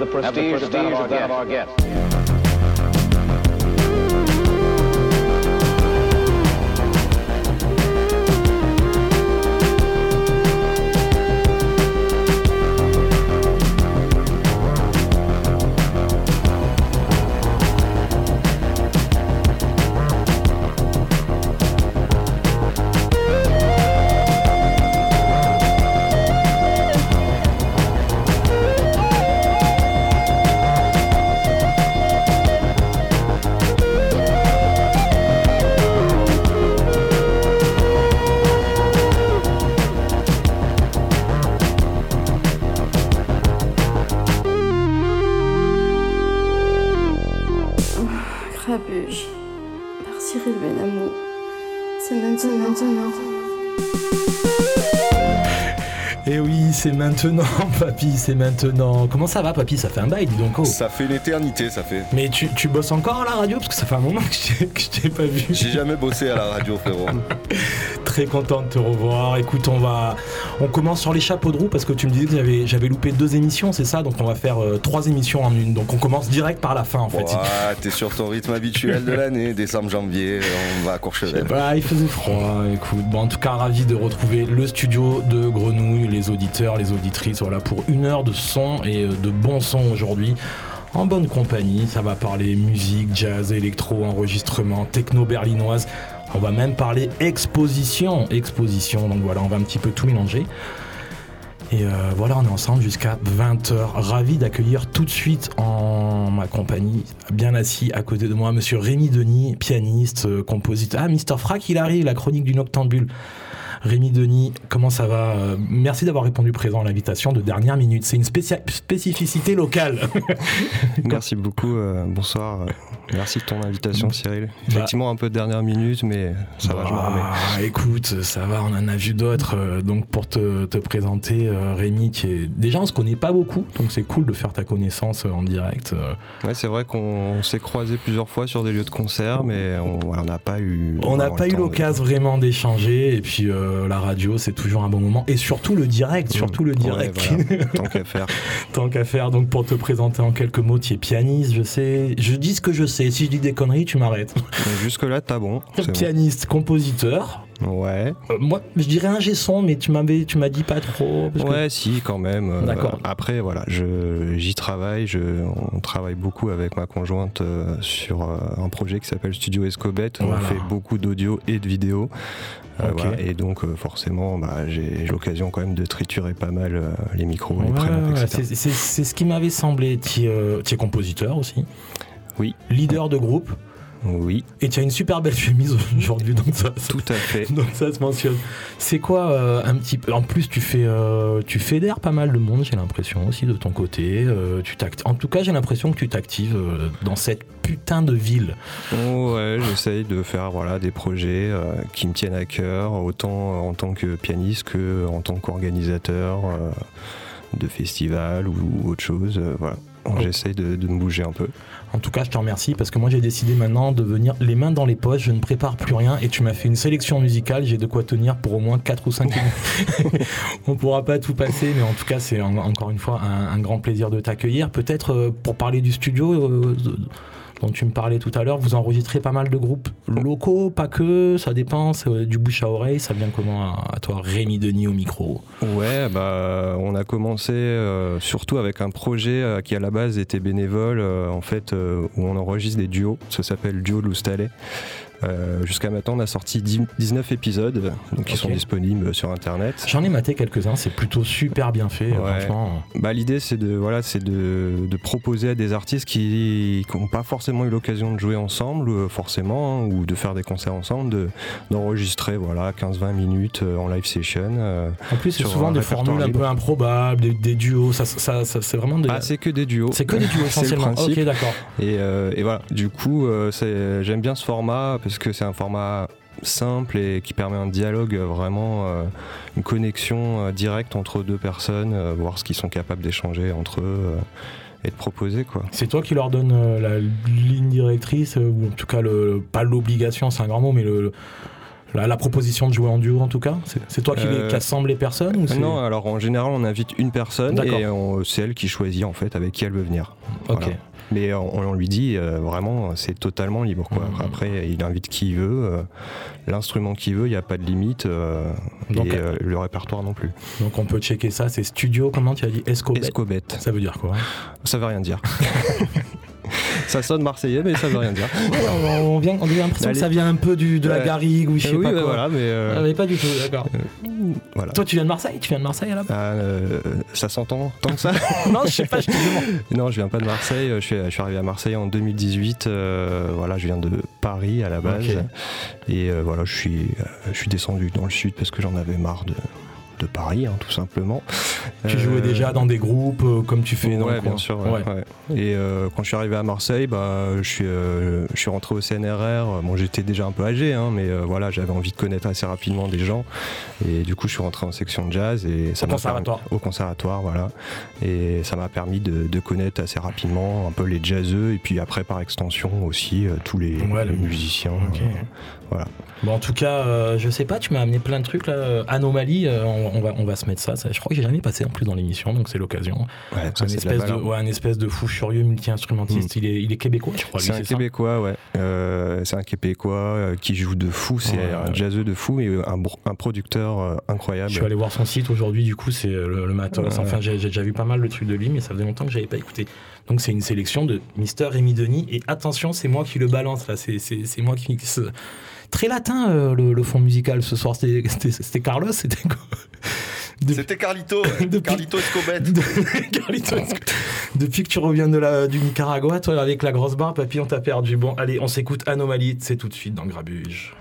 the prestige, of that of our guests. C'est maintenant, papy, c'est maintenant. Comment ça va, papy? Ça fait un bail, dis donc. Oh. Ça fait une éternité, ça fait. Mais tu, tu bosses encore à la radio? Parce que ça fait un moment que je t'ai pas vu. J'ai jamais bossé à la radio, frérot. Très content de te revoir. Écoute, on va. On commence sur les chapeaux de roue parce que tu me disais que j'avais loupé deux émissions, c'est ça? Donc on va faire euh, trois émissions en une. Donc on commence direct par la fin, en fait. Ouais, t'es sur ton rythme habituel de l'année, décembre, janvier, on va à Courchevel. Bah, il faisait froid, écoute. Bon, en tout cas, ravi de retrouver le studio de Grenouille, les auditeurs, les auditrices pour une heure de son et euh, de bon son aujourd'hui. En bonne compagnie, ça va parler musique, jazz, électro, enregistrement, techno berlinoise. On va même parler exposition, exposition. Donc voilà, on va un petit peu tout mélanger. Et euh, voilà, on est ensemble jusqu'à 20h. Ravi d'accueillir tout de suite en ma compagnie, bien assis à côté de moi, monsieur Rémi Denis, pianiste, euh, compositeur. Ah, Mister Frack, il arrive, la chronique du Noctambule. Rémi Denis, comment ça va euh, Merci d'avoir répondu présent à l'invitation de dernière minute. C'est une spécificité locale. Merci beaucoup. Euh, bonsoir. Merci de ton invitation, Cyril. Bah. Effectivement, un peu de dernière minute, mais ça va, je me remets. Bah, écoute, ça va, on en a vu d'autres. Euh, donc, pour te, présenter, Rémi, qui est. Déjà, on se connaît pas beaucoup, donc c'est cool de faire ta connaissance en direct. Ouais, c'est vrai qu'on s'est croisé plusieurs fois sur des lieux de concert, mais on n'a pas eu. On n'a pas eu l'occasion vraiment d'échanger, et puis. Euh, la radio, c'est toujours un bon moment. Et surtout le direct, surtout le direct. Tant qu'à faire. Tant qu'à faire. Donc pour te présenter en quelques mots, tu es pianiste, je sais. Je dis ce que je sais. Si je dis des conneries, tu m'arrêtes. Jusque-là, t'as bon. Pianiste, compositeur. Ouais. Euh, moi, je dirais un son, mais tu m'avais, tu m'as dit pas trop. ouais, si, quand même. Euh, D'accord. après, voilà, je, j'y travaille. Je, on travaille beaucoup avec ma conjointe sur un projet qui s'appelle Studio Escobet. On fait beaucoup d'audio et de vidéo. Euh, et donc euh, forcément, bah, j'ai l'occasion quand même de triturer pas mal euh, les micros, les C'est ce qui m'avait semblé. Tu es compositeur aussi Oui. Leader de groupe oui. Et tu as une super belle chemise aujourd'hui, donc ça, Tout à fait. Donc ça se mentionne. C'est quoi euh, un petit peu En plus, tu fais, euh, tu fédères pas mal de monde, j'ai l'impression aussi de ton côté. Euh, tu en tout cas, j'ai l'impression que tu t'actives dans cette putain de ville. ouais, j'essaye de faire voilà des projets qui me tiennent à cœur, autant en tant que pianiste que en tant qu'organisateur de festivals ou, autre chose. voilà. J'essaye de, de me bouger un peu. En tout cas, je te remercie parce que moi j'ai décidé maintenant de venir les mains dans les poches, je ne prépare plus rien et tu m'as fait une sélection musicale, j'ai de quoi tenir pour au moins 4 ou 5 minutes. On pourra pas tout passer, mais en tout cas, c'est encore une fois un, grand plaisir de t'accueillir. Peut-être euh, pour parler du studio, euh, dont tu me parlais tout à l'heure, vous enregistrez pas mal de groupes locaux, pas que, ça dépend, c'est euh, du bouche à oreille, ça vient comment à, toi, Rémi Denis au micro? Ouais, bah, on a commencé euh, surtout avec un projet euh, qui à la base était bénévole, en fait, où on enregistre des duos, ça s'appelle Duo Loustalais. Euh, jusqu'à maintenant, on a sorti 19 épisodes donc qui sont disponibles sur internet. J'en ai maté quelques-uns, c'est plutôt super bien fait, franchement. Bah, L'idée, c'est de, voilà, de, de, proposer à des artistes qui n'ont pas forcément eu l'occasion de jouer ensemble, euh, forcément, hein, ou de faire des concerts ensemble, d'enregistrer voilà, 15-20 minutes euh, en live session. en plus, c'est souvent des formules un peu improbables, des, duos, ça, ça, c'est vraiment des. Ah, c'est que des duos. C'est que des duos essentiellement. ok, d'accord. Et, et, voilà, du coup, j'aime bien ce format parce que c'est un format simple et qui permet un dialogue vraiment, euh, une connexion euh, directe entre deux personnes, euh, voir ce qu'ils sont capables d'échanger entre eux et de proposer quoi. C'est toi qui leur donne la ligne directrice ou en tout cas le, pas l'obligation, c'est un grand mot, mais le, la, proposition de jouer en duo en tout cas C'est toi qui, les, assemble les personnes ou Non, alors en général on invite une personne et c'est elle qui choisit en fait avec qui elle veut venir. Ok. Mais on, lui dit euh, vraiment, c'est totalement libre. Quoi. Mmh. Après, il invite qui il veut, euh, l'instrument qu'il veut, il n'y a pas de limite, euh, et le répertoire non plus. Donc on peut checker ça, c'est studio, comment tu as dit? Escobet. Escobet. Ça veut dire quoi? Ça veut rien dire. ça sonne marseillais, mais ça veut rien dire. on, vient, on a l'impression que ça vient un peu du, de la garrigue ou je sais pas quoi. Voilà, mais, euh... Ah, pas du tout, d'accord. Euh, voilà. Toi, tu viens de Marseille Tu viens de Marseille à la base ah, euh, Ça s'entend tant que ça Non, je sais pas, je te demande. Non, je viens pas de Marseille. Je suis, je suis arrivé à Marseille en 2018. Euh, voilà, je viens de Paris à la base. Et voilà, je suis, je suis descendu dans le sud parce que j'en avais marre de de Paris, hein, tout simplement. Tu jouais euh, déjà dans des groupes euh, comme tu fais dans ouais, bien sûr. Et euh, quand je suis arrivé à Marseille, bah, je, suis, je suis rentré au CNRR. Bon, j'étais déjà un peu âgé, hein, mais voilà, j'avais envie de connaître assez rapidement des gens. Et du coup, je suis rentré en section de jazz. Et ça au conservatoire Au conservatoire, voilà. Et ça m'a permis de, connaître assez rapidement un peu les jazzeux et puis après, par extension aussi, tous les, musiciens. Voilà. Bon, en tout cas, je sais pas, tu m'as amené plein de trucs là. Anomalie, on, va, on va se mettre ça. Je crois que j'ai jamais passé en plus dans l'émission, donc c'est l'occasion. Ouais, un, espèce de, ouais, un espèce de fou furieux multi-instrumentiste. Mm. Il, est, il est québécois, je crois. C'est un québécois, ouais. Euh, c'est un québécois euh, qui joue de fou. C'est un jazzeux de fou et un, un producteur euh, incroyable. Je suis allé voir son site aujourd'hui, du coup, c'est le, le matos. Enfin, j'ai déjà vu pas mal le truc de lui, mais ça faisait longtemps que j'avais pas écouté. Donc c'est une sélection de Mister Rémi Denis. Et attention, c'est moi qui le balance là. C'est moi qui mixe très latin euh, le, fond musical ce soir. C'était Carlos, c'était quoi C'était Carlito, Carlito Escobet. Carlito Depuis que tu reviens de la, du Nicaragua, toi, avec la grosse barre, papy, on t'a perdu. Bon, allez, on s'écoute Anomalie, c'est tout de suite dans Grabuge.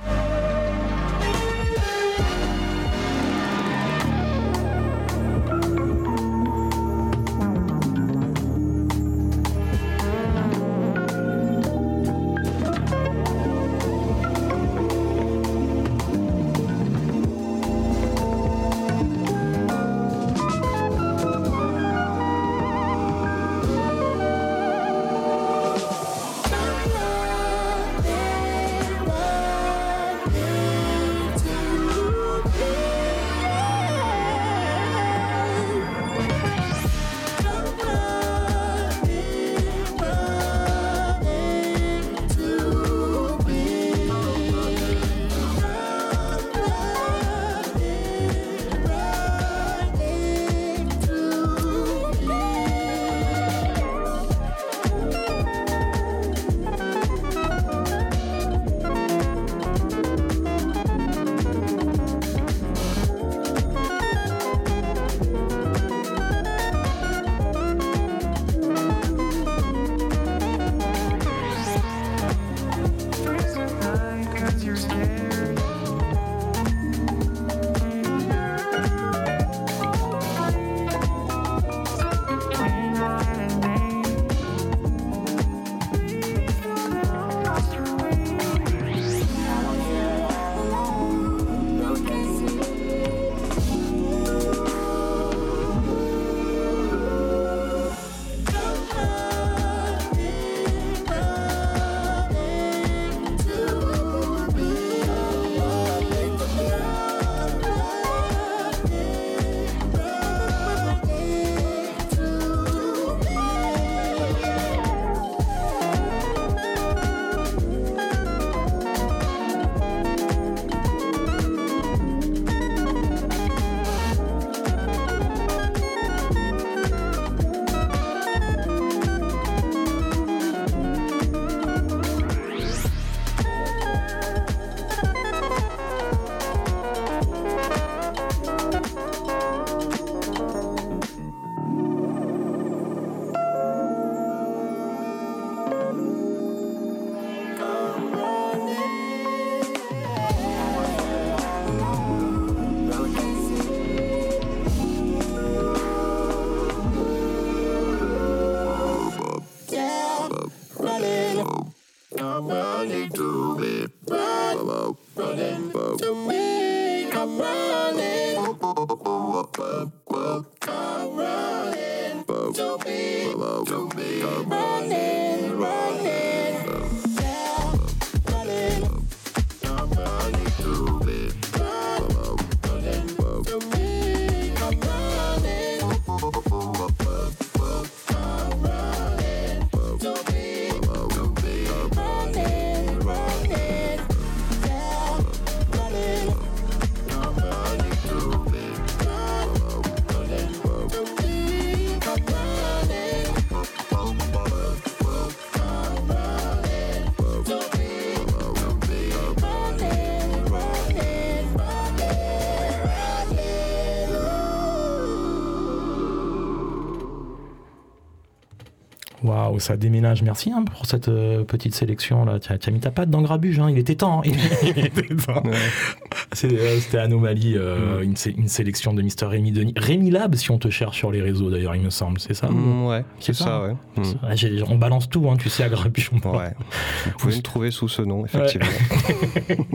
Ça déménage. Merci hein, pour cette euh, petite sélection là. Tu as, mis ta patte dans Grabuge, hein. il était temps. Hein. c'était Anomalie, euh, une, une, sélection de Mister Rémi Denis. Rémi Lab, si on te cherche sur les réseaux d'ailleurs, il me semble, c'est ça mm, Ouais, c'est ça, ouais. Mm. on balance tout, tu sais, à Grabuge. Ouais. Vous pouvez me trouver sous ce nom, effectivement.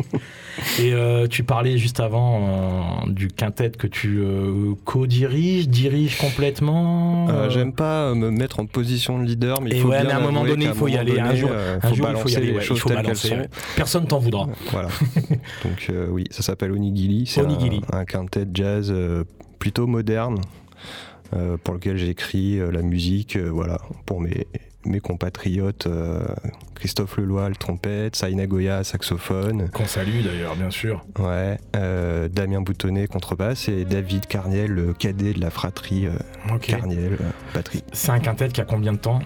Et tu parlais juste avant du quintet que tu co-diriges, diriges complètement. J'aime pas me mettre en position de leader, mais il faut bien à un moment donné, il faut y aller. un jour, euh, un jour il faut y aller. il faut balancer. Personne t'en voudra. Voilà. Donc euh, oui, ça s'appelle Onigili. C'est un, un, quintet jazz euh, plutôt moderne. pour lequel j'écris la musique, voilà, pour mes, mes compatriotes Christophe Leloy, le trompette, Saïna Goya, saxophone. Qu'on salue d'ailleurs, bien sûr. Ouais, Damien Boutonnet, contrebasse, et David Carniel, le cadet de la fratrie Carniel, batterie. C'est un quintet qui a combien de temps?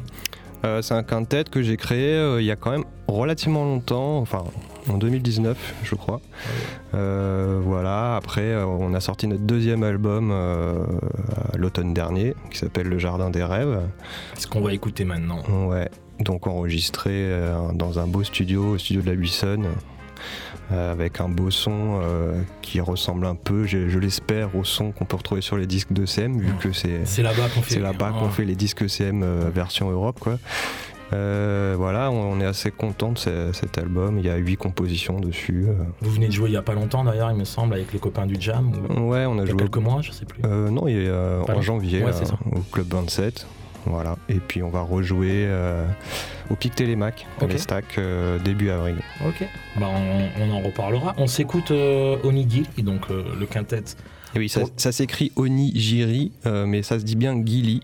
Euh, c'est un quintet que j'ai créé euh, il y a quand même relativement longtemps, enfin en 2019 je crois. Euh, voilà, après on a sorti notre deuxième album l'automne dernier qui s'appelle Le Jardin des Rêves. Ce qu'on va écouter maintenant. Ouais, donc enregistré dans un beau studio, au studio de la Buissonne. Euh, avec un beau son euh, qui ressemble un peu, je, l'espère, au son qu'on peut retrouver sur les disques de CM, vu que c'est là-bas qu'on fait, là qu'on fait les disques CM euh, version Europe, quoi. Voilà, on, est assez content de cet album. Il y a huit compositions dessus. Vous venez de jouer il n'y a pas longtemps d'ailleurs, il me semble, avec les copains du Jam. Ouais, on a joué. quelques mois, je sais plus. non, il est en janvier au Club 27. Voilà. Et puis on va rejouer euh, au Pic Télémac, okay. les stacks, euh, début avril. Ok, bah, on, en reparlera. On s'écoute euh, Onigiri, donc le quintet. oui, ça, s'écrit Onigiri, mais ça se dit bien Gili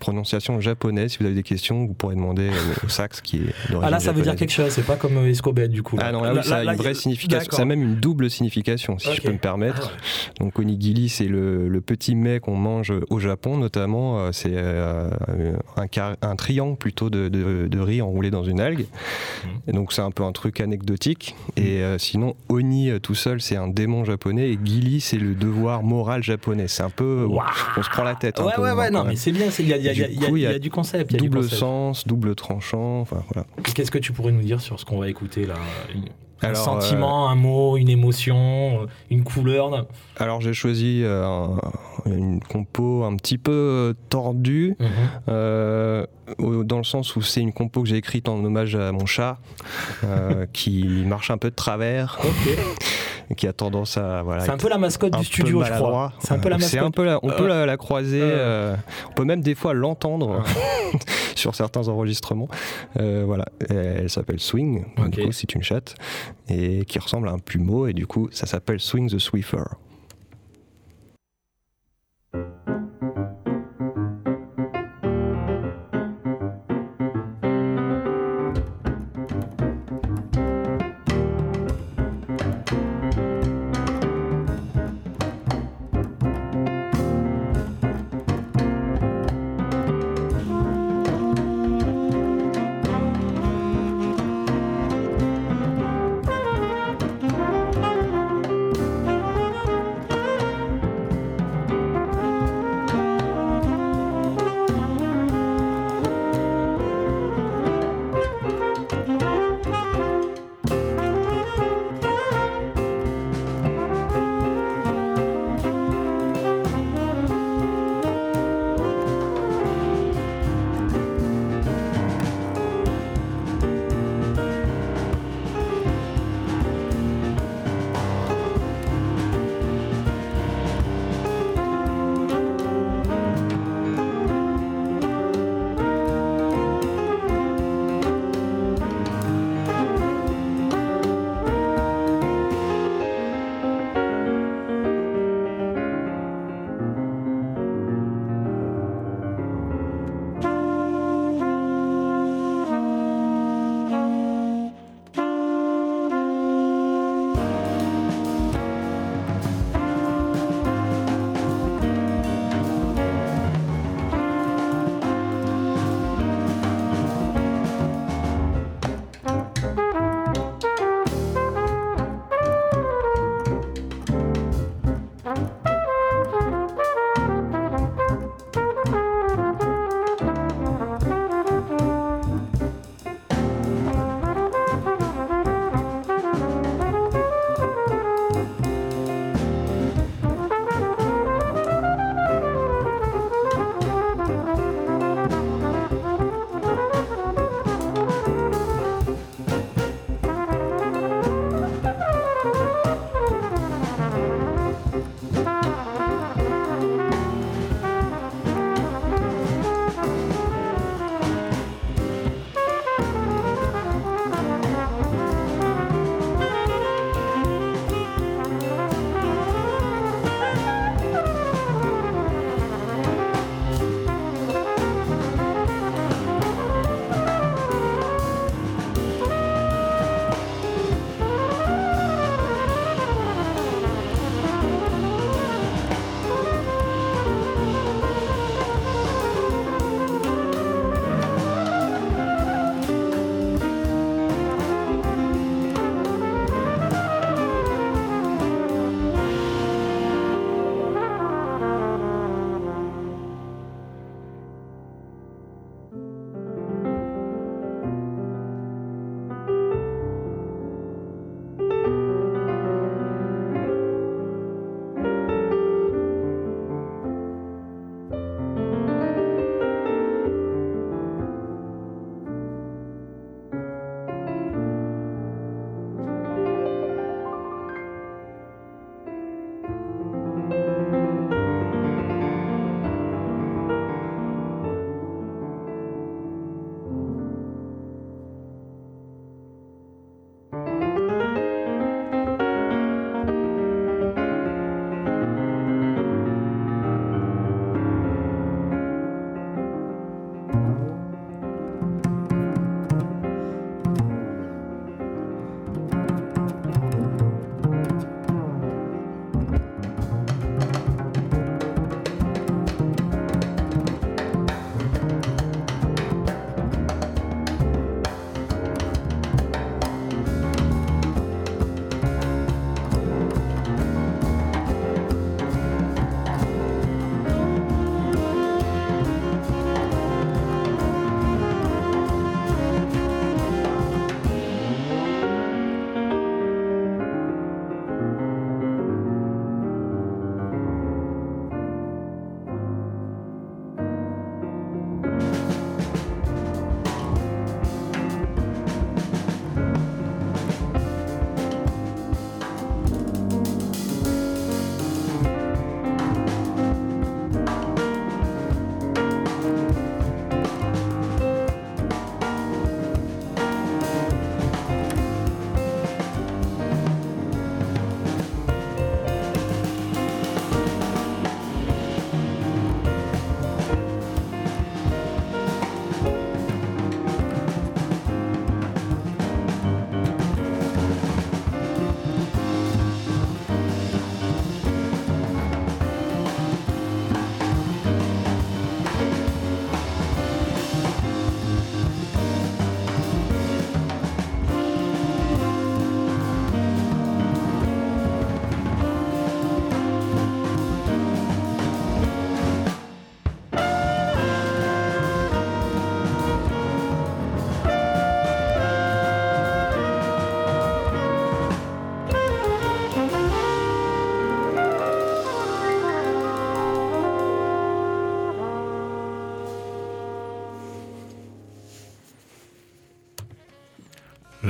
prononciation japonaise. Si vous avez des questions, vous pourrez demander au sax qui est Ah là, ça veut dire quelque chose, c'est pas comme euh, Escobet du coup. Ah non, là, ça a une vraie signification. Ça a même une double signification, si je peux me permettre. Ah Donc onigiri, c'est le, petit mets qu'on mange au Japon, notamment. Euh, c'est euh, un, un, triangle plutôt de, riz enroulé dans une algue. Mmh. Et donc c'est un peu un truc anecdotique. Et mmh. sinon, oni tout seul, c'est un démon japonais. Et gili, c'est le devoir moral japonais. C'est un peu. On se prend la tête. Ouais, ouais, ouais, non, mais c'est bien. Il y il y, a du concept. double sens, double tranchant. Enfin, voilà. Qu'est-ce que tu pourrais nous dire sur ce qu'on va écouter là un sentiment, euh, un mot, une émotion, euh, une couleur? Alors j'ai choisi euh, une compo un petit peu tordue, mhm. dans le sens où c'est une compo que j'ai écrite en hommage à mon chat, qui marche un peu de travers. Qui a tendance à voilà. C'est un peu la mascotte du studio, je crois. C'est un peu la mascotte. Un peu on peut la, croiser. on peut même des fois l'entendre sur certains enregistrements. voilà. elle s'appelle Swing. Du coup, c'est une chatte et qui ressemble à un plumeau et du coup ça s'appelle Swing the Swiffer.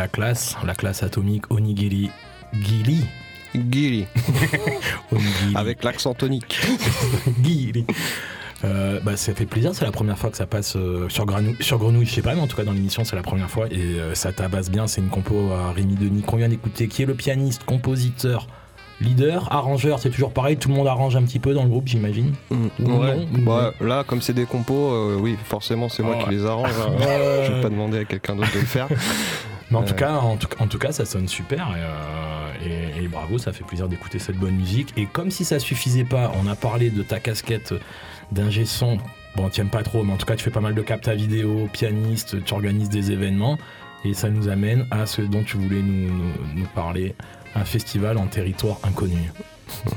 La classe, la classe atomique Onigiri Gili. Gili. Avec l'accent tonique. Gili. Euh, bah, ça fait plaisir, c'est la première fois que ça passe euh, sur, Grenouille, sur Grenouille, je sais pas, mais en tout cas dans l'émission c'est la première fois et euh, ça tabasse bien. C'est une compo à Rémi Denis qu'on vient d'écouter, qui est le pianiste, compositeur, leader, arrangeur. C'est toujours pareil, tout le monde arrange un petit peu dans le groupe, j'imagine. Mm. ouais. Bah, là, comme c'est des compos, oui, forcément c'est moi qui les arrange. Hein. je vais pas demander à quelqu'un d'autre de le faire. Mais en, tout cas, en, tout, cas, ça sonne super et, et bravo, ça fait plaisir d'écouter cette bonne musique. Et comme si ça suffisait pas, on a parlé de ta casquette d'ingé son. Bon, tu pas trop, mais en tout cas, tu fais pas mal de capta vidéo, pianiste, tu organises des événements. Et ça nous amène à ce dont tu voulais nous, parler, un festival en territoire inconnu.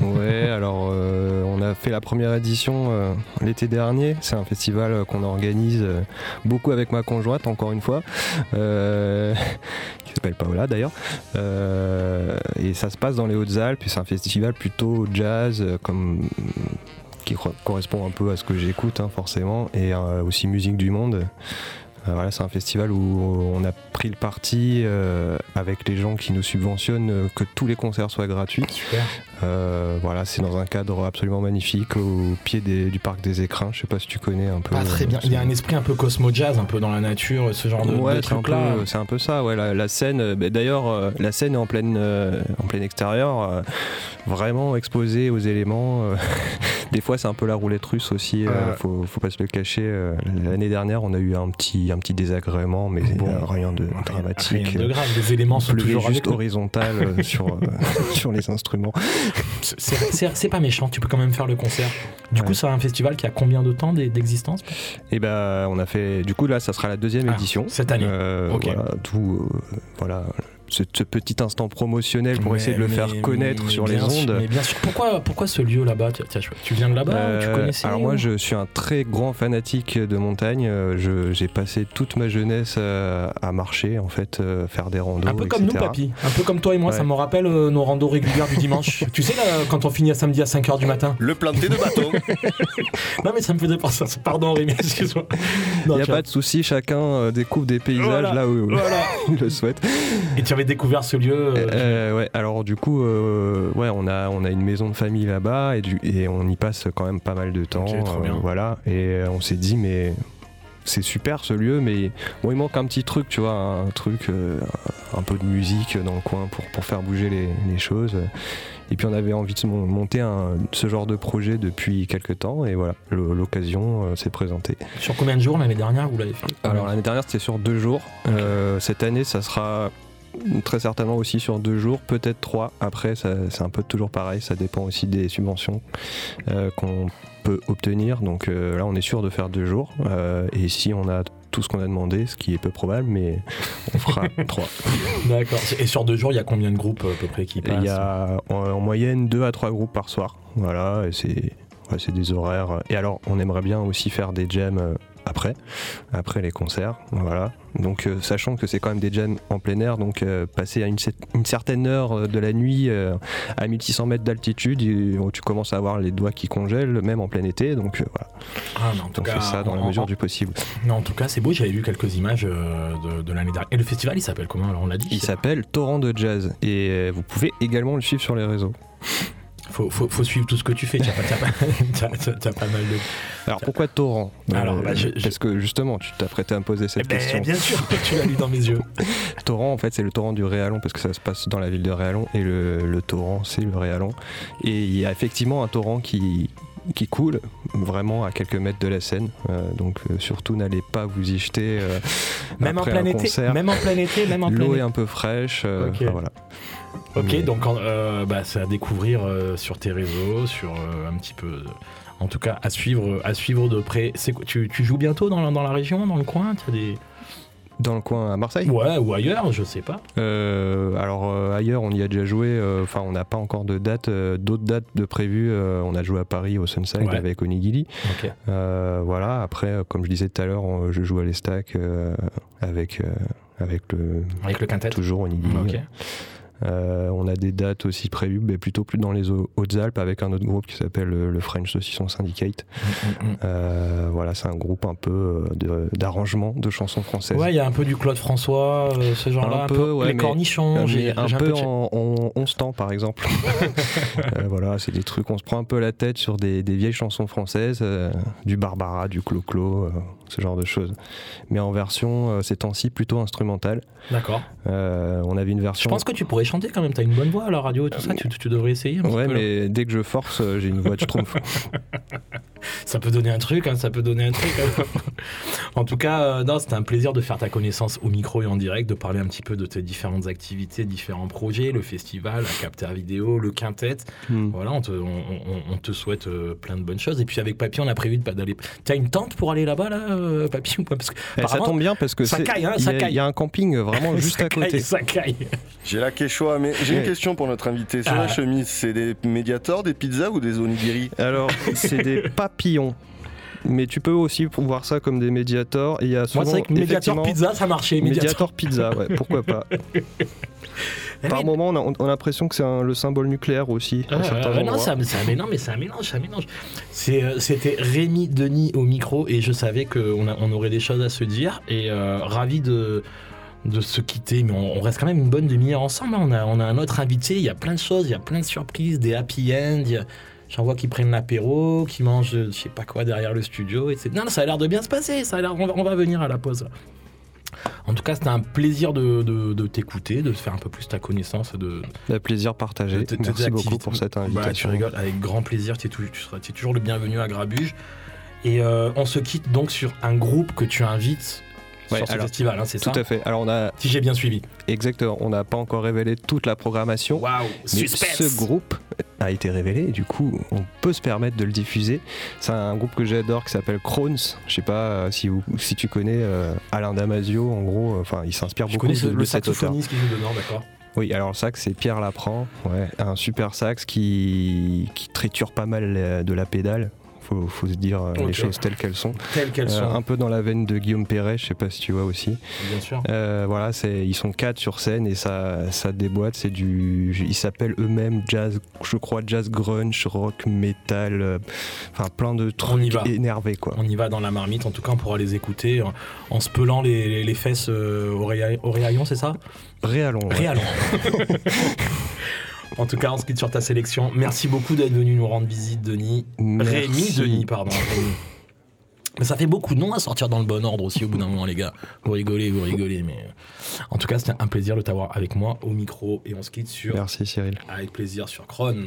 Ouais, alors euh, on a fait la première édition euh, l'été dernier. C'est un festival qu'on organise euh, beaucoup avec ma conjointe, encore une fois, qui s'appelle Paola d'ailleurs. et ça se passe dans les Hautes-Alpes. C'est un festival plutôt jazz, qui correspond un peu à ce que j'écoute hein, forcément, et euh, aussi musique du monde. Euh, voilà, c'est un festival où on a pris le parti euh, avec les gens qui nous subventionnent que tous les concerts soient gratuits. Euh, voilà, c'est dans un cadre absolument magnifique au pied du parc des écrins. Je sais pas si tu connais un peu. Pas très bien. Il y a un esprit un peu cosmo jazz, un peu dans la nature, ce genre de, ouais, truc là. C'est un peu ça. Ouais, la, scène. Bah, d'ailleurs, la scène est en pleine, en plein extérieur, vraiment exposée aux éléments. Des fois, c'est un peu la roulette russe aussi. faut, faut pas se le cacher. L'année dernière, on a eu un petit un petit désagrément, mais bon, rien de dramatique. Rien de grave, les éléments sont toujours juste horizontal euh, sur, euh, sur les instruments. C'est pas méchant, tu peux quand même faire le concert. Du coup, c'est un festival qui a combien de temps d'existence Et eh ben, on a fait. Du coup, là, ça sera la deuxième ah, édition. Cette année. Euh, voilà, tout, voilà, ce, petit instant promotionnel pour essayer de le faire connaître sur les ondes. mais bien sûr, pourquoi, pourquoi ce lieu là-bas? Tu, viens de là-bas tu euh, connaissais Alors moi, je suis un très grand fanatique de montagne. Euh, j'ai passé toute ma jeunesse euh, à marcher, en fait, faire des randos. Un peu comme nous, papy. Un peu comme toi et moi. Ça me rappelle nos randos régulières du dimanche. tu sais, là, quand on finit à samedi à 5h du matin. Le planté de bateau. non, mais ça me faisait penser. Pardon, Rémi, excuse-moi. Il n'y a pas de souci, chacun découvre des paysages là où il le souhaite. Et tu avais découvert ce lieu euh, euh, Ouais, alors du coup, euh, ouais, on a, on a une maison de famille là-bas et, et on y passe quand même pas mal de temps. voilà, et on s'est dit, mais c'est super ce lieu, mais bon, il manque un petit truc, tu vois, un truc, un peu de musique dans le coin pour, pour faire bouger les, les choses. Et puis on avait envie de monter un, ce genre de projet depuis quelques temps et voilà, l'occasion s'est présentée. Sur combien de jours l'année dernière vous l'avez fait? Alors l'année dernière c'était sur deux jours. cette année ça sera très certainement aussi sur deux jours, peut-être trois. Après, c'est un peu toujours pareil, ça dépend aussi des subventions euh, qu'on peut obtenir. Donc euh, là, on est sûr de faire deux jours. Euh, et si on a tout ce qu'on a demandé, ce qui est peu probable, mais on fera trois. D'accord. Et sur deux jours, il y a combien de groupes à peu près qui passent Il y a en, moyenne deux à trois groupes par soir. Voilà, et c'est c'est des horaires. Et alors, on aimerait bien aussi faire des jams après, après les concerts. Voilà. Donc, euh, sachant que c'est quand même des jams en plein air, donc euh, passer à une, certaine heure euh, de la nuit à 1600 mètres d'altitude, tu commences à avoir les doigts qui congèlent, même en plein été. Donc voilà. Ah, on fait ça dans la mesure du possible. Non, en tout cas, c'est beau. J'avais vu quelques images de, l'année dernière. Et le festival, il s'appelle comment Alors, on l'a dit. Il s'appelle Torrent de Jazz. Et vous pouvez également le suivre sur les réseaux faut, faut, suivre tout ce que tu fais. Tu as, pas mal de. Alors pourquoi torrent? Alors, bah, Parce que justement, tu t'as prêté à me poser cette eh ben, question. Bien sûr, tu l'as lu dans mes yeux. torrent, en fait, c'est le torrent du Réalon parce que ça se passe dans la ville de Réalon et le, torrent, c'est le Réalon. Et il y a effectivement un torrent qui, qui coule vraiment à quelques mètres de la Seine. Euh, donc euh, surtout n'allez pas vous y jeter. Euh, même, en plein été, même en plein été, même en plein L'eau est un peu fraîche. voilà. Ok, donc euh, bah, c'est à découvrir euh, sur tes réseaux, sur euh, un petit peu. en tout cas, à suivre, à suivre de près. C'est tu, tu, joues bientôt dans, dans la région, dans le coin? As des... Dans le coin à Marseille? Ouais, ou ailleurs, je sais pas. alors ailleurs, on y a déjà joué. Enfin, on n'a pas encore de date, d'autres dates de prévues. on a joué à Paris au Sunside avec Onigiri. voilà. Après, comme je disais tout à l'heure, je joue à l'Estac avec avec le avec le quintet. Toujours Onigiri. Euh, on a des dates aussi prévues, mais plutôt plus dans les Hautes-Alpes avec un autre groupe qui s'appelle le French Saucisson Syndicate. Mm, mm, mm. Euh, voilà, c'est un groupe un peu d'arrangement de, chansons françaises. Ouais, il y a un peu du Claude François, ce genre-là, un, peu, les cornichons. Un, peu, en, 11 temps, par exemple. voilà, c'est des trucs, on se prend un peu la tête sur des, vieilles chansons françaises, du Barbara, du Clo-Clo, ce genre de choses. Mais en version, ces temps-ci, plutôt instrumentale. D'accord. on avait une version. Je pense que tu pourrais chanter quand même, t'as une bonne voix à la radio et tout ça, tu, tu devrais essayer. ouais, mais dès que je force, euh, j'ai une voix de schtroumpf. ça peut donner un truc, hein, ça peut donner un truc. Hein. en tout cas, euh, non, c'était un plaisir de faire ta connaissance au micro et en direct, de parler un petit peu de tes différentes activités, différents projets, le festival, la capteur vidéo, le quintet. Hmm. Voilà, on te, on, te souhaite euh, plein de bonnes choses. Et puis avec Papy, on a prévu d'aller. T'as une tente pour aller là-bas, là, Papy ou parce que, eh, Ça tombe bien parce que ça caille, hein, Il y, a un camping vraiment juste à côté. Ça caille. J'ai la quechua, mais j'ai une question pour notre invité. Sur la ah. chemise, c'est des médiators, des pizzas ou des onigiri? Alors, c'est des papillons mais tu peux aussi voir ça comme des médiators. Il y a souvent, Moi, c'est vrai que Pizza, ça marchait. Médiator, Pizza, ouais, pourquoi pas. Par moment, on a, l'impression que c'est le symbole nucléaire aussi. Ah, non, c'est un, mélange, mais c'est un mélange, un mélange. Euh, c'était Rémi Denis au micro et je savais qu'on on aurait des choses à se dire et euh, ravi de de se quitter, mais on, reste quand même une bonne demi-heure ensemble. Hein. On a, on a un autre invité, il y a plein de choses, il y a plein de surprises, des happy ends. J'en vois qui prennent l'apéro, qui mangent je sais pas quoi derrière le studio. Et non, ça a l'air de bien se passer, ça a l'air, on, va, venir à la pause. En tout cas, c'était un plaisir de, t'écouter, de faire un peu plus ta connaissance. De, un plaisir partagé. Merci beaucoup pour cette bah, invitation. tu rigoles, avec grand plaisir. Tu es, seras, toujours le bienvenu à Grabuge. Et euh, on se quitte donc sur un groupe que tu invites sur ce festival, hein, c'est ça Tout à fait. Alors on a, si j'ai bien suivi. Exactement. On n'a pas encore révélé toute la programmation. Waouh ce groupe a été révélé et du coup on peut se permettre de le diffuser. C'est un groupe que j'adore qui s'appelle Crones. Je sais pas euh, si, si tu connais euh, Alain Damasio. En gros, euh, enfin il s'inspire beaucoup de, le saxophoniste qui joue dedans, d'accord. Oui, alors le sax, c'est Pierre Lapran, ouais, un super sax qui, qui triture pas mal de la pédale faut, faut se dire euh, les choses telles qu'elles sont. Telles qu'elles euh, sont. Un peu dans la veine de Guillaume Perret, je sais pas si tu vois aussi. Bien sûr. Euh, voilà, c'est, ils sont quatre sur scène et ça, ça déboîte. C'est du, ils s'appellent eux-mêmes jazz, je crois jazz grunge, rock, metal, enfin plein de trucs énervés quoi. On y va dans la marmite. En tout cas, on pourra les écouter en, se pelant les, les, fesses au, rayon, c'est ça? Réalon. Réalon. En tout cas, on se quitte sur ta sélection. Merci beaucoup d'être venu nous rendre visite, Denis. Rémi Denis, pardon. Mais ça fait beaucoup de noms à sortir dans le bon ordre aussi au bout d'un moment, les gars. Vous rigolez, vous rigolez. Mais euh, en tout cas, c'était un plaisir de t'avoir avec moi au micro. Et on se quitte sur. Merci, Cyril. Avec plaisir sur Cron.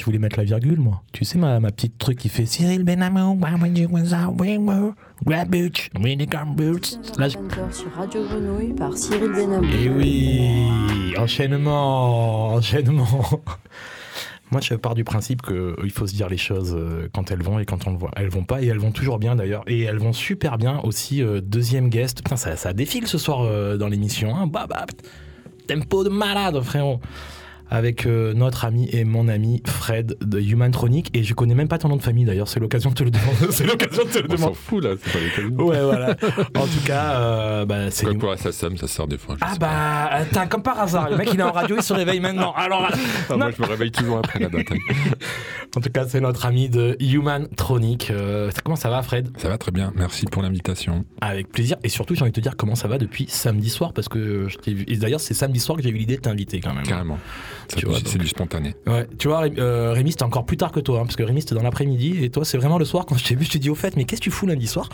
Tu voulais mettre la virgule, moi. Tu sais, ma, ma petite truc qui fait Cyril Benamou, grab boots, boots. Là, je... sur Radio Grenouille par Cyril Benamou. Et eh oui, enchaînement, enchaînement. Moi, je pars du principe qu'il euh, faut se dire les choses euh, quand elles vont et quand on le voit. Elles vont pas et elles vont toujours bien d'ailleurs. Et elles vont super bien aussi. Euh, deuxième guest. Putain, ça, ça défile ce soir dans l'émission. Hein. Bah, bah, tempo de malade, frérot avec euh, notre ami et mon ami Fred de Humantronic. Et je connais même pas ton nom de famille d'ailleurs, c'est l'occasion de te le demander. c'est l'occasion de te le demander. On s'en fout là, c'est pas l'occasion. Ouais, voilà. En tout cas, euh, bah, c'est. Quoi pour ça ça sort des fois. Ah bah, attends, comme par hasard, le mec il est en radio, il se réveille maintenant. Alors. Ah, moi je me réveille toujours après la bataille. en tout cas, c'est notre ami de Humantronic. Euh, comment ça va, Fred? Ça va très bien, merci pour l'invitation. Avec plaisir. Et surtout, j'ai envie de te dire comment ça va depuis samedi soir, parce que je t'ai vu. Et d'ailleurs, c'est samedi soir que j'ai eu l'idée de t'inviter quand même. Carrément. C'est du spontané. Ouais, tu vois, euh, Rémi, c'était encore plus tard que toi, hein, parce que Rémi, c'était dans l'après-midi, et toi, c'est vraiment le soir, quand je t'ai vu, je t'ai dit, au fait, mais qu'est-ce que tu fous lundi soir?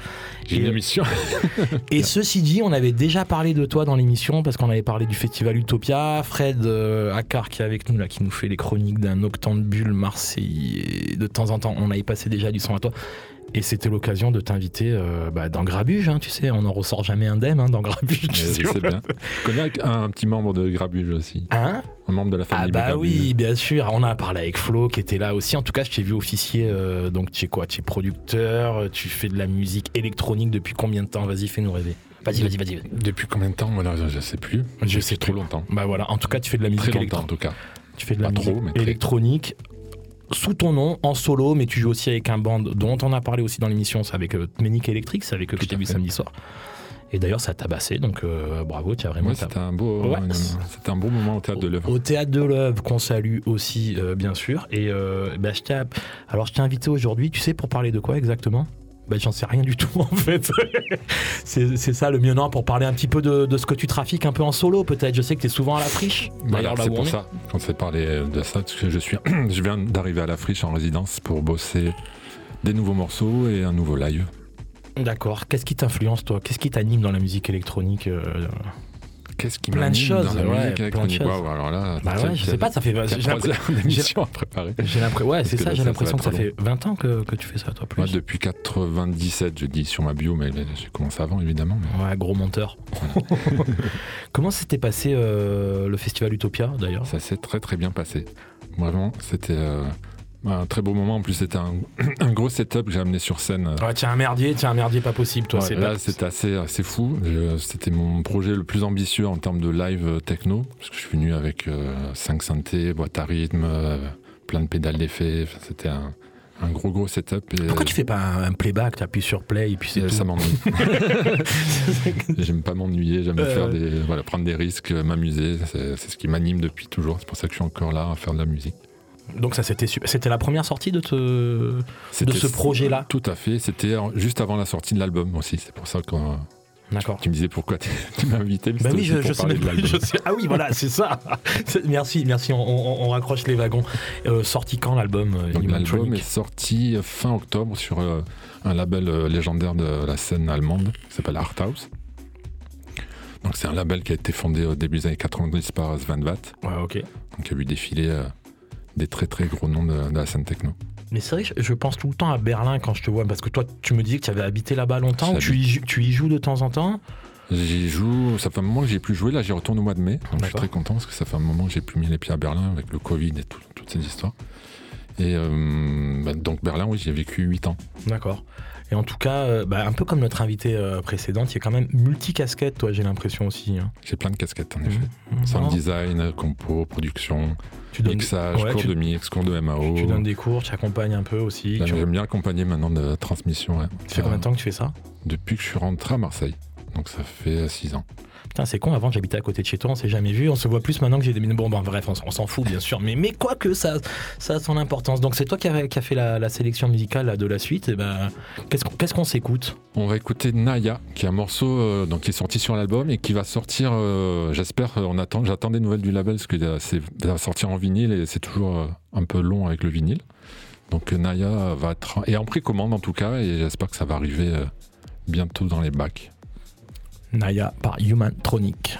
J'ai une émission. et ceci dit, on avait déjà parlé de toi dans l'émission, parce qu'on avait parlé du festival Utopia, Fred euh, Accard qui est avec nous, là, qui nous fait les chroniques d'un octambule Marseille, de temps en temps, on avait passé déjà du son à toi. Et c'était l'occasion de t'inviter euh, bah, dans Grabuge, hein, tu sais, on n'en ressort jamais indemne hein, dans Grabuge. Je sais bien. Je connais un, petit membre de Grabuge aussi? Hein? Un membre de la famille. Ah bah oui, bien sûr. On a parlé avec Flo qui était là aussi. En tout cas, je t'ai vu officier. Euh, donc tu es quoi? Tu es producteur, tu fais de la musique électronique depuis combien de temps? Vas-y, fais-nous rêver. Vas-y, vas-y, vas-y. Depuis combien de temps? Voilà, je sais plus. Je sais trop longtemps. Bah voilà, en tout cas, tu fais de la musique électronique. en tout cas. Tu fais de la musique électronique sous ton nom, en solo, mais tu joues aussi avec un band dont on a parlé aussi dans l'émission, c'est avec euh, Ménic Electric, c'est avec eux que je t'ai vu samedi soir. Et d'ailleurs, ça a tabassé, donc euh, bravo, tu as vraiment. c'était un beau, un bon moment au théâtre de l'œuvre. Au théâtre de l'œuvre, qu'on salue aussi, euh, bien sûr. Et bah, je alors, je t'ai invité aujourd'hui, tu sais, pour parler de quoi exactement? Bah, j'en sais rien du tout en fait. c'est ça le mieux non pour parler un petit peu de, ce que tu trafiques un peu en solo peut-être. Je sais que tu es souvent à la friche. Voilà, c'est pour ça qu'on s'est parlé de ça parce que je suis je viens d'arriver à la friche en résidence pour bosser des nouveaux morceaux et un nouveau live. D'accord. Qu'est-ce qui t'influence toi? Qu'est-ce qui t'anime dans la musique électronique euh, Qu'est-ce qui plein de choses, dans la ouais, musique plein de choses. alors là, bah ouais, je sais pas, ça fait j'ai l'impression à préparer. J'ai l'impression, ouais, c'est ça, j'ai l'impression que ça fait 20 ans que, que, tu fais ça, toi, plus. Moi, depuis 97, je dis sur ma bio, mais j'ai commencé avant, évidemment. Ouais, gros monteur. Comment s'était passé euh, le festival Utopia, d'ailleurs? Ça s'est très très bien passé. Vraiment, c'était euh, un très beau moment. En plus, c'était un, gros setup que j'ai amené sur scène. Ouais, tiens, un merdier, tiens, un merdier pas possible, toi. là, c'était assez, assez fou. C'était mon projet le plus ambitieux en termes de live techno. Parce que je suis venu avec 5 euh, synthés, boîte à rythme, euh, plein de pédales d'effet. c'était un, gros gros setup. Pourquoi tu fais pas un, playback Tu appuies sur play et puis c'est euh, Ça m'ennuie. j'aime pas m'ennuyer, j'aime faire des, voilà, prendre des risques, m'amuser. C'est ce qui m'anime depuis toujours. C'est pour ça que je suis encore là à faire de la musique. Donc ça c'était c'était la première sortie de, de ce projet-là. Tout à fait. C'était juste avant la sortie de l'album aussi. C'est pour ça que D'accord. Tu me disais pourquoi tu m'as invité. Bah oui, je, sais même je sais. Ah oui, voilà, c'est ça. merci, merci. On, raccroche les wagons. Euh, sorti quand l'album euh, L'album est sorti fin octobre sur euh, un label légendaire de la scène allemande qui s'appelle Art House. Donc c'est un label qui a été fondé au début des années 90 par Sven Watt. Ouais, ok. Donc il a vu défiler des très très gros noms de, la scène techno. Mais c'est vrai, je pense tout le temps à Berlin quand je te vois, parce que toi, tu me disais que tu avais habité là-bas longtemps, ou tu y, tu y joues de temps en temps? J'y joue, ça fait un moment que j'ai plus joué, là j'y retourne au mois de mai, donc je suis très content parce que ça fait un moment que j'ai plus mis les pieds à Berlin avec le Covid et toutes ces histoires. Et euh, bah, donc Berlin, oui, j'y ai vécu 8 ans. D'accord. Et en tout cas, euh, bah, un peu comme notre invité euh, précédente, il y a quand même multi-casquettes, toi, j'ai l'impression aussi. Hein. J'ai plein de casquettes, en effet. Mmh. Sound design, compo, production, tu mixage, cours de mix, cours de MAO. Tu donnes des cours, tu accompagnes un peu aussi. J'aime bien accompagner maintenant de transmission. Ouais. Ça fait combien de temps que tu fais ça? Depuis que je suis rentré à Marseille. Donc ça fait 6 ans. C'est con, avant j'habitais à côté de chez toi, on s'est jamais vu, on se voit plus maintenant que j'ai des Bon, ben, bref, on, s'en fout bien sûr, mais, mais quoi que ça, ça a son importance. Donc c'est toi qui as fait la, sélection musicale de la suite, et ben, qu'est-ce qu'on s'écoute? On va écouter Naya, qui est un morceau euh, donc, qui est sorti sur l'album et qui va sortir, euh, j'espère, euh, attend, j'attends des nouvelles du label parce que va sortir en vinyle et c'est toujours un peu long avec le vinyle. Donc Naya va être, et en précommande en tout cas, et j'espère que ça va arriver bientôt dans les bacs. Naya par Human Tronic.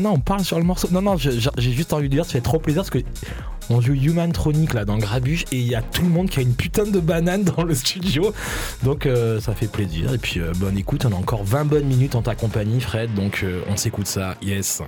Non, on parle sur le morceau. Non, non, j'ai juste envie de dire, ça fait trop plaisir parce que on joue Human Tronic là dans Grabuche et il y a tout le monde qui a une putain de banane dans le studio. Donc euh, ça fait plaisir. Et puis euh, bonne écoute, on a encore 20 bonnes minutes en ta compagnie, Fred. Donc euh, on s'écoute ça. Yes.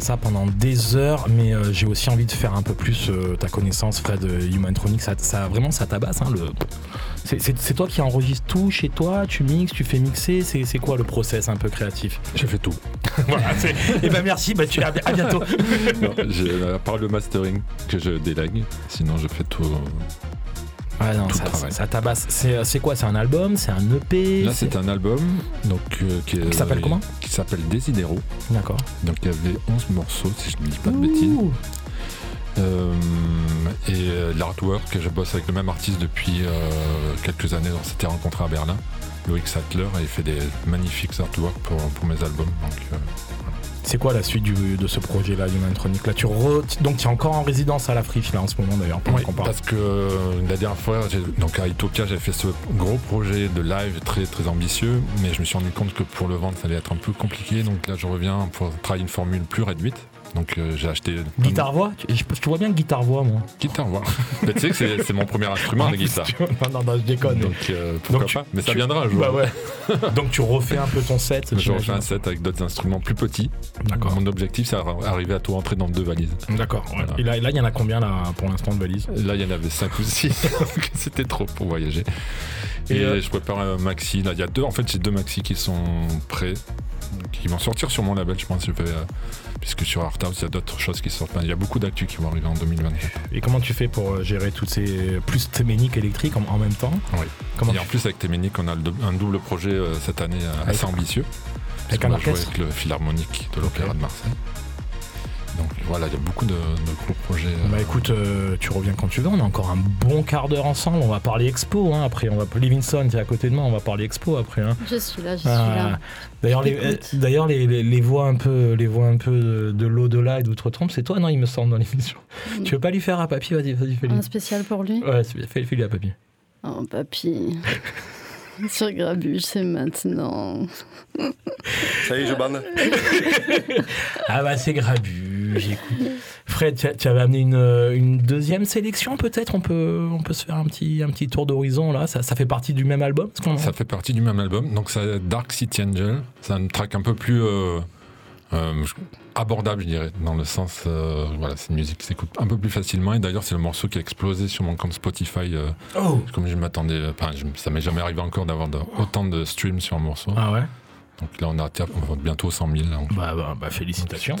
Ça pendant des heures, mais euh, j'ai aussi envie de faire un peu plus euh, ta connaissance, Fred Humantronic. Ça, ça vraiment, ça tabasse. Hein, le... C'est toi qui enregistres tout chez toi, tu mixes, tu fais mixer. C'est quoi le process un peu créatif? Je fais tout. voilà, et eh ben merci, bah, tu, à, bientôt. à part le mastering que je délègue, sinon je fais tout. Ouais, non, ça, tabasse. Euh, c'est quoi? C'est un album? C'est un EP Là, c'est un album donc, euh, qui, s'appelle comment? Qui s'appelle Desidero. D'accord. Donc, il y avait 11 morceaux, si je ne dis pas de bêtises. Euh, et l'artwork, je bosse avec le même artiste depuis quelques années. On s'était rencontré à Berlin, Loïc Sattler, et il fait des magnifiques artworks pour, pour mes albums. Donc, c'est quoi la suite de ce projet-là, Humantronic Là, tu donc tu es encore en résidence à la friche là en ce moment d'ailleurs. Oui, parce que euh, la dernière fois, donc à Itoka, j'ai fait ce gros projet de live très très ambitieux, mais je me suis rendu compte que pour le vendre, ça allait être un peu compliqué. Donc là, je reviens pour travailler une formule plus réduite. Donc euh, j'ai acheté. Guitare voix tu, je, vois bien guitare voix moi. Guitare voix. tu sais que c'est mon premier instrument de guitare. non, non, je déconne. Donc euh, pourquoi pas Mais ça viendra un jour. Bah ouais. Donc tu refais un peu ton set. Je refais un set avec d'autres instruments plus petits. D'accord. Mon objectif c'est d'arriver à tout rentrer dans deux valises. D'accord. Et là, il y en a combien là pour l'instant de valises? Là il y en avait 5 ou 6. C'était trop pour voyager. Et, euh, je prépare un maxi. Là il y a deux. En fait j'ai deux maxi qui sont prêts qui vont sortir sur mon label, je pense. Je vais, puisque sur Art House, il y a d'autres choses qui sortent. Il y a beaucoup d'actu qui vont arriver en 2024. Et comment tu fais pour euh, gérer toutes ces plus téméniques électriques en, même temps Oui. Comment Et en plus, avec Téménique, on a un double projet euh, cette année euh, assez ambitieux. Avec un orchestre Avec le Philharmonique de l'Opéra de Marseille. Donc voilà, il y a beaucoup de, gros projets. Bah écoute, tu reviens quand tu veux. On a encore un bon quart d'heure ensemble. On va parler expo. Hein, après, on va Livingston, tu es à côté de moi. On va parler expo après. Hein. Je suis là, je suis là. D'ailleurs, les, euh, d'ailleurs les, voix un peu, les voix un peu de l'au-delà et d'outre-tombe, c'est toi, non Il me semble dans l'émission. Mm. Tu veux pas lui faire à Papy Vas-y, vas-y, fais-lui. Un spécial pour lui? Ouais, fais-lui à Papy. Oh, Papy. Sur Grabuche, c'est maintenant. Ça y est, je bande. ah bah c'est Grabuche, Fred, tu avais amené une, deuxième sélection peut-être? On peut, on peut se faire un petit, un petit tour d'horizon là ça, fait partie du même album Ça fait partie du même album, donc c'est Dark City Angel. C'est un track un peu plus euh, euh, abordable, je dirais, dans le sens, euh, voilà, c'est une musique qui s'écoute un peu plus facilement. Et d'ailleurs, c'est le morceau qui a explosé sur mon compte Spotify. oh. Comme je m'attendais, enfin, ça m'est jamais arrivé encore d'avoir autant de streams sur un morceau. Ah ouais? Donc là, on a bientôt 100 000. Bah, bah, bah, félicitations.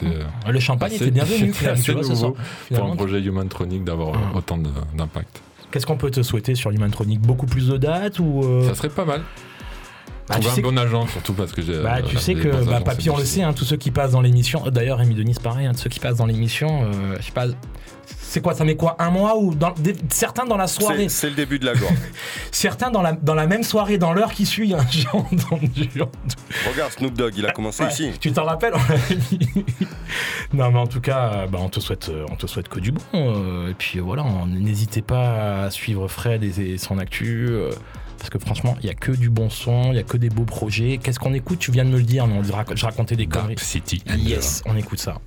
le champagne était bienvenu, C'est nouveau pour un projet Humantronic d'avoir ah. autant d'impact. Qu'est-ce qu'on peut te souhaiter sur Humantronic Beaucoup plus de dates ou Ça serait pas mal. Bah, un bon agent surtout parce que j'ai. Bah, tu sais que bah, Papy, on le sait, hein, tous ceux qui passent dans l'émission. D'ailleurs, Rémi Denis, pareil, hein, tous ceux qui passent dans l'émission, euh, je sais pas. C'est quoi Ça met quoi Un mois ou dans, certains dans la soirée C'est le début de la gorge. certains dans la, dans la même soirée, dans l'heure qui suit, hein, j'ai entendu. Regarde Snoop Dogg, il a commencé ici. Tu t'en rappelles Non, mais en tout cas, euh, bah, on te souhaite, euh, on te souhaite que du bon. et puis voilà, n'hésitez pas à suivre Fred et, son actu. Parce que franchement, il n'y a que du bon son, il n'y a que des beaux projets. Qu'est-ce qu'on écoute? Tu viens de me le dire, mais on, je racontais des conneries. City. Yes, on écoute ça.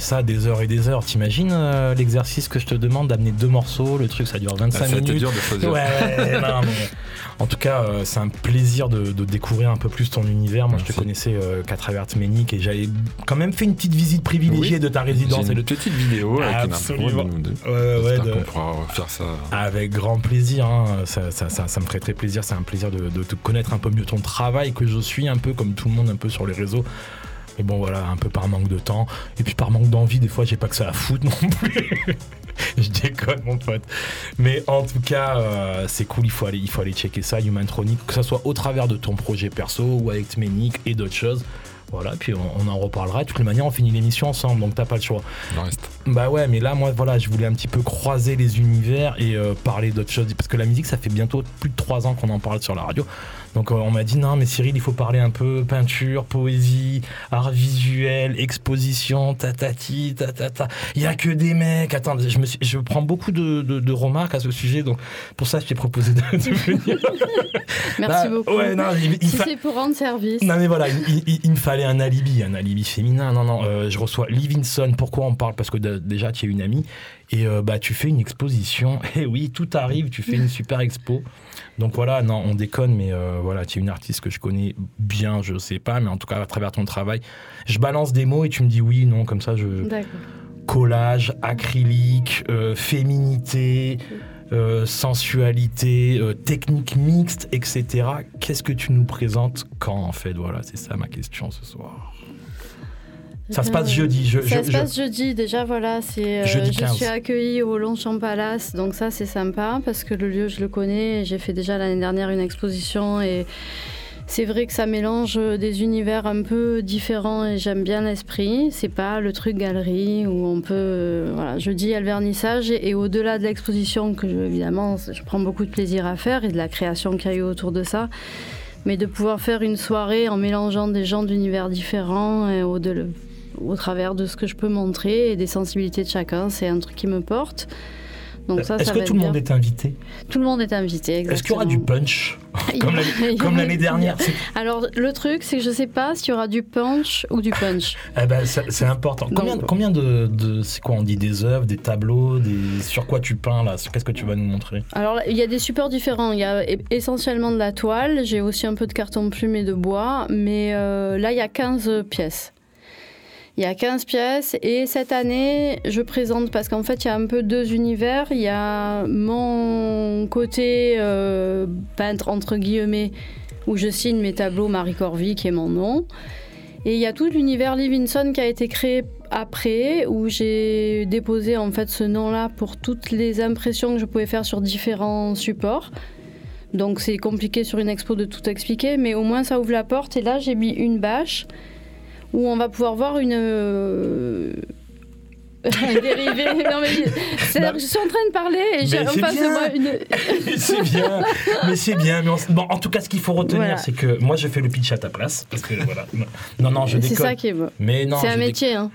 Ça des heures et des heures. T'imagines euh, l'exercice que je te demande d'amener deux morceaux, le truc ça dure 25 ah, minutes. dur de choisir. Ouais, non, en tout cas, euh, c'est un plaisir de, découvrir un peu plus ton univers. Moi, je te connaissais euh, qu'à travers Tménic et j'avais quand même fait une petite visite privilégiée de ta résidence. Une petite vidéo avec Absolument. ouais, ouais, de... pourra faire ça. Avec grand plaisir. Hein. Ça, ça, ça, me ferait très plaisir. C'est un plaisir de, de te connaître un peu mieux ton travail que je suis un peu comme tout le monde un peu sur les réseaux. Mais bon, voilà, un peu par manque de temps. Et puis par manque d'envie, des fois, j'ai pas que ça à foutre non plus. je déconne, mon pote. Mais en tout cas, euh, c'est cool. Il faut, aller, il faut aller checker ça, Humantronic, que ce soit au travers de ton projet perso ou avec Tmenic et d'autres choses. Voilà, puis on, en reparlera. De toutes les manières, on finit l'émission ensemble, donc t'as pas le choix. reste. Bah ouais, mais là, moi, voilà, je voulais un petit peu croiser les univers et euh, parler d'autres choses. Parce que la musique, ça fait bientôt plus de trois ans qu'on en parle sur la radio. Donc euh, on m'a dit non mais Cyril il faut parler un peu peinture, poésie, art visuel, exposition, tatati, tatata. Il y a que des mecs. Attends, je, me je prends beaucoup de, remarques à ce sujet donc pour ça je t'ai proposé de, venir. Merci bah, beaucoup. Ouais, non, il, si c'est pour rendre service. Non mais voilà, il, me fallait un alibi, un alibi féminin. Non non, euh, je reçois Livingston. Pourquoi on parle? Parce que déjà tu es une amie et euh, bah tu fais une exposition. Et oui, tout arrive. Tu fais une super expo. Donc voilà, non, on déconne, mais euh, voilà, tu es une artiste que je connais bien, je sais pas, mais en tout cas à travers ton travail, je balance des mots et tu me dis oui, non, comme ça je. Collage, acrylique, euh, féminité. Euh, sensualité, technique mixte, etc. Qu'est-ce que tu nous présentes quand en fait? Voilà, c'est ça ma question ce soir. Ça se passe jeudi. Je, ça se passe jeudi. Déjà, voilà, c'est. Euh, je suis accueillie au Longchamp Palace, donc ça, c'est sympa parce que le lieu, je le connais. J'ai fait déjà l'année dernière une exposition et c'est vrai que ça mélange des univers un peu différents et j'aime bien l'esprit. C'est pas le truc galerie où on peut. Euh, voilà, jeudi, il y a le vernissage et, au-delà de l'exposition, que évidemment, je prends beaucoup de plaisir à faire et de la création qu'il y a eu autour de ça mais de pouvoir faire une soirée en mélangeant des gens d'univers différents et au-delà au travers de ce que je peux montrer et des sensibilités de chacun. C'est un truc qui me porte. Est-ce que tout le monde est invité Tout le monde est invité, Est-ce qu'il y aura du punch Comme l'année dernière Alors, le truc, c'est que je ne sais pas s'il y aura du punch ou du punch. eh ben, c'est important. Combien, combien de, de c'est quoi on dit des œuvres, des tableaux, des sur quoi tu peins là? Qu'est-ce que tu vas nous montrer? Alors, il y a des supports différents. Il y a essentiellement de la toile. J'ai aussi un peu de carton plume et de bois. Mais euh, là, il y a 15 pièces. Il y a 15 pièces et cette année, je présente parce qu'en fait, il y a un peu deux univers. Il y a mon côté euh, peintre entre guillemets où je signe mes tableaux Marie Corvie qui est mon nom. Et il y a tout l'univers Livingston qui a été créé après, où j'ai déposé en fait ce nom-là pour toutes les impressions que je pouvais faire sur différents supports. Donc c'est compliqué sur une expo de tout expliquer, mais au moins ça ouvre la porte. Et là j'ai mis une bâche où on va pouvoir voir une. Euh, dérivé. Non, mais bah, je suis en train de parler et j'ai en face de moi une. c'est bien, mais c'est bien. Mais bon, en tout cas, ce qu'il faut retenir, c'est que moi, je fais le pitch à ta place. Parce que voilà. Non, non, je déconne. C'est ça qui est beau. Mais non. C'est un métier, hein.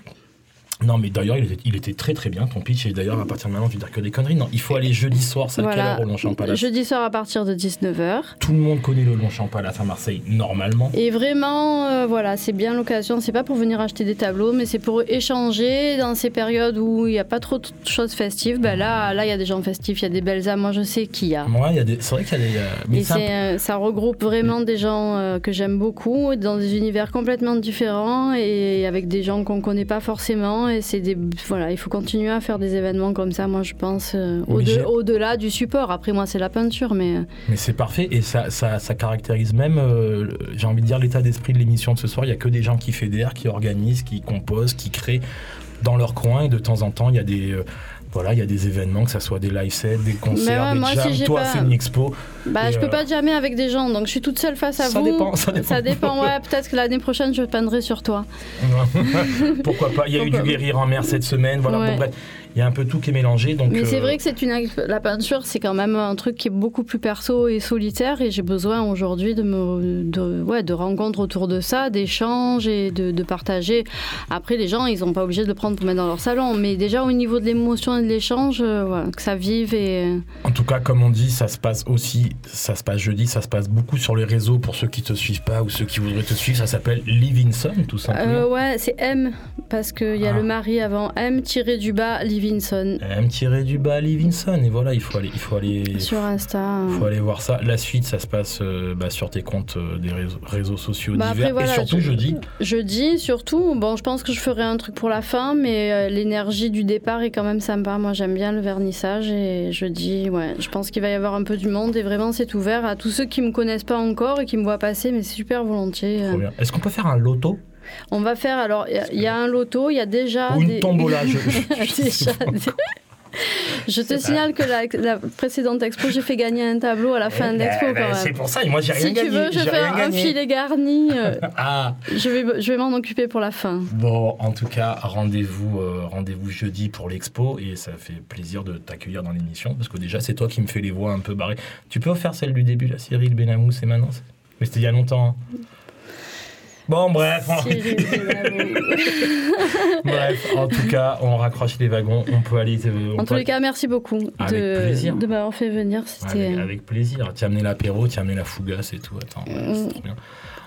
Non, mais d'ailleurs, il, était très très bien ton pitch. Et d'ailleurs, à partir de maintenant, tu dire que des conneries. Non, il faut aller jeudi soir, c'est à quelle heure au Longchamp Palace Jeudi soir à partir de 19h. Tout le monde connaît le Longchamp Palace à Marseille, normalement. Et vraiment, euh, voilà, c'est bien l'occasion. C'est pas pour venir acheter des tableaux, mais c'est pour échanger dans ces périodes où il n'y a pas trop de choses festives. Ben là, là, il y a des gens festifs, il y a des belles âmes. Moi, je sais qui y a. Moi, des... c'est vrai qu'il y a des. Mais et ça regroupe vraiment des gens euh, que j'aime beaucoup, dans des univers complètement différents et avec des gens qu'on connaît pas forcément. Et c'est des voilà, il faut continuer à faire des événements comme ça, moi je pense, euh, au-delà du support. Après, moi, c'est la peinture, mais. Euh, mais c'est parfait et ça, ça, caractérise même, euh, j'ai envie de dire, l'état d'esprit de l'émission de ce soir. Il n'y a que des gens qui fédèrent, qui organisent, qui composent, qui créent dans leur coin et de temps en temps, il y a des voilà, il y a des événements, que ce soit des live sets, des concerts, des jams. Toi, c'est une expo. Bah, je peux pas jammer avec des gens, donc je suis toute seule face à ça vous. Dépend, ça dépend. Ça dépend, ouais. Peut-être que l'année prochaine, je peindrai sur toi. Pourquoi pas Il y a eu du guérir en mer cette semaine. Voilà, bref il y a un peu tout qui est mélangé. Donc, Mais c'est euh, vrai que c'est une la peinture, c'est quand même un truc qui est beaucoup plus perso et solitaire, et j'ai besoin aujourd'hui de me de, ouais, de rencontres autour de ça, d'échanges et de, de, partager. Après, les gens, ils n'ont pas obligé de le prendre pour mettre dans leur salon, mais déjà au niveau de l'émotion et de l'échange, euh, voilà, que ça vive et. En tout cas, comme on dit, ça se passe aussi, ça se passe jeudi, ça se passe beaucoup sur les réseaux pour ceux qui te suivent pas ou ceux qui voudraient te suivre. Ça s'appelle Livinson, tout simplement. Euh, ouais, c'est M parce qu'il y a ah. le mari avant M tiré du bas Livinson. Livinson. M tiré du bas Livinson. Et voilà, il faut aller, il faut aller sur Insta. Il faut aller voir ça. La suite, ça se passe euh, bah, sur tes comptes euh, des réseaux, sociaux bah, divers. et surtout jeudi. Jeudi, surtout. Bon, je pense que je ferai un truc pour la fin, mais euh, l'énergie du départ est quand même sympa. Moi, j'aime bien le vernissage et jeudi, ouais, je pense qu'il va y avoir un peu du monde et vraiment, c'est ouvert à tous ceux qui me connaissent pas encore et qui me voient passer, mais c'est super volontiers. Est-ce qu'on peut faire un loto? On va faire, alors, il y, a un loto, il y a déjà. Ou une tombola, je, Je te signale que la, précédente expo, j'ai fait gagner un tableau à la fin de l'expo. Eh ben, c'est pour ça, et moi j'ai rien gagné. Si tu veux, je fais un filet garni. Euh, ah. Je vais, je vais m'en occuper pour la fin. Bon, en tout cas, rendez-vous euh, rendez-vous jeudi pour l'expo et ça fait plaisir de t'accueillir dans l'émission parce que déjà, c'est toi qui me fais les voix un peu barrées. Tu peux faire celle du début, la Cyril Benamou, c'est maintenant Mais c'était il y a longtemps. Bon, bref. bref, en tout cas, on raccroche les wagons. On peut aller. Euh, en tous les cas, merci beaucoup de, de m'avoir fait venir. Avec, avec, plaisir. Tu as amené l'apéro, tu as amené la fougasse et tout. Attends, mm. trop bien.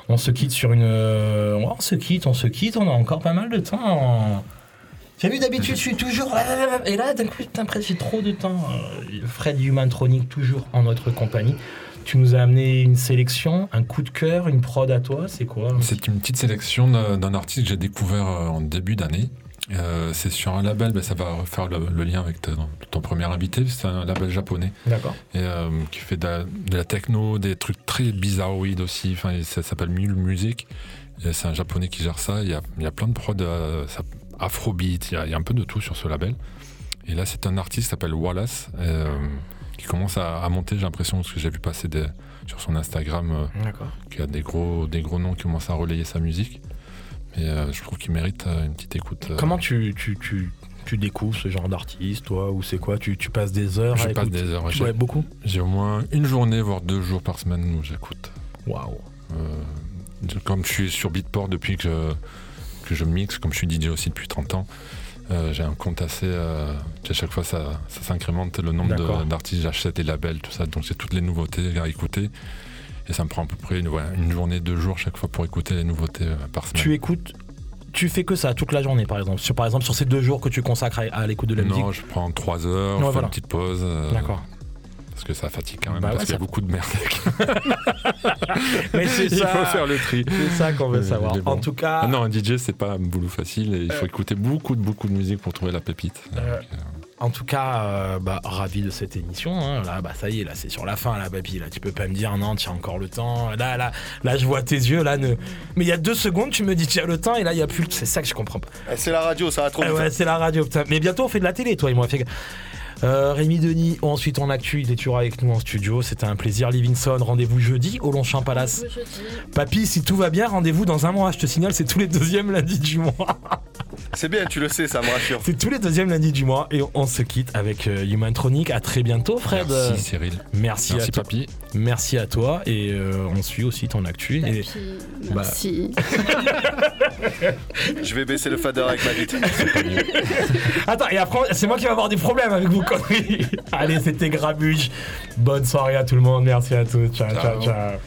On se quitte sur une. Euh, on se quitte, on se quitte. On a encore pas mal de temps. As vu, d'habitude, je suis toujours. Et là, d'un coup, j'ai trop de temps. Euh, Fred Humantronic, toujours en notre compagnie. Tu nous as amené une sélection, un coup de cœur, une prod à toi, c'est quoi C'est une petite sélection d'un artiste que j'ai découvert euh, en début d'année. Euh, c'est sur un label, ben, ça va refaire le, lien avec ton premier invité, c'est un label japonais. D'accord. Et euh, qui fait de la, techno, des trucs très bizarroïdes aussi. Enfin, ça s'appelle Mule Music. C'est un japonais qui gère ça. Il y a, il y a plein de prods afrobeat, il y, a, il y, a, un peu de tout sur ce label. Et là, c'est un artiste qui s'appelle Wallace qui commence à, monter, j'ai l'impression, parce que j'ai vu passer sur son Instagram euh, qu'il y a des gros, des gros noms qui commencent à relayer sa musique. Mais euh, je trouve qu'il mérite euh, une petite écoute. Comment tu, tu, tu, tu, découvres ce genre d'artiste, toi Ou c'est quoi? Tu, tu, passes des heures Je passe des heures. Ouais, beaucoup? J'ai au moins une journée, voire deux jours par semaine où j'écoute. Waouh Comme je suis sur Beatport depuis que, que je mixe, comme je suis DJ aussi depuis 30 ans, euh, j'ai un compte assez. Euh, à chaque fois, ça, ça s'incrémente le nombre d'artistes, j'achète des labels, tout ça. Donc, j'ai toutes les nouveautés à écouter. Et ça me prend à peu près une, une journée, deux jours chaque fois pour écouter les nouveautés euh, par semaine. Tu écoutes tu fais que ça toute la journée, par exemple? Sur, par exemple, sur ces deux jours que tu consacres à, l'écoute de la musique? Non, je prends trois heures, je fais une petite pause. D'accord parce que ça fatigue quand même, bah parce qu'il y a beaucoup de merde. Mais c'est ça. Il faut faire le tri. C'est ça qu'on veut savoir. En tout cas. Ah non, un DJ, c'est pas un boulot facile et il faut euh. écouter beaucoup, de, beaucoup de musique pour trouver la pépite. Euh, euh, en tout cas, bah, ravi de cette émission. Hein. Là, bah, ça y est, là, c'est sur la fin, la papy. Là, tu peux pas me dire non, tu as encore le temps. Là, là, là, je vois tes yeux. Là, ne... mais il y a deux secondes, tu me dis tu as le temps, et là, il y a plus. C'est ça que je comprends pas. Eh, c'est la radio, ça va trop vite. ouais, c'est la radio. Mais bientôt, on fait de la télé, toi et moi. Euh, Rémi Denis, ensuite en actu, il est toujours avec nous en studio. C'était un plaisir. Livingston, rendez-vous jeudi au Longchamp Palace. Papy, si tout va bien, rendez-vous dans un mois. Je te signale, c'est tous les deuxièmes lundis du mois. C'est bien, tu le sais, ça me rassure. C'est tous les deuxièmes lundis du mois et on se quitte avec euh, Humantronic. À très bientôt, Fred. Merci, Cyril. Merci, à toi. Papy. Merci à toi et euh, on suit aussi ton actu. Et... Merci. Je vais baisser le fader avec ma bite. Attends, et après, c'est moi qui vais avoir des problèmes avec vos conneries. Allez, c'était Grabuge. Bonne soirée à tout le monde. Merci à tous. ciao. ciao. ciao.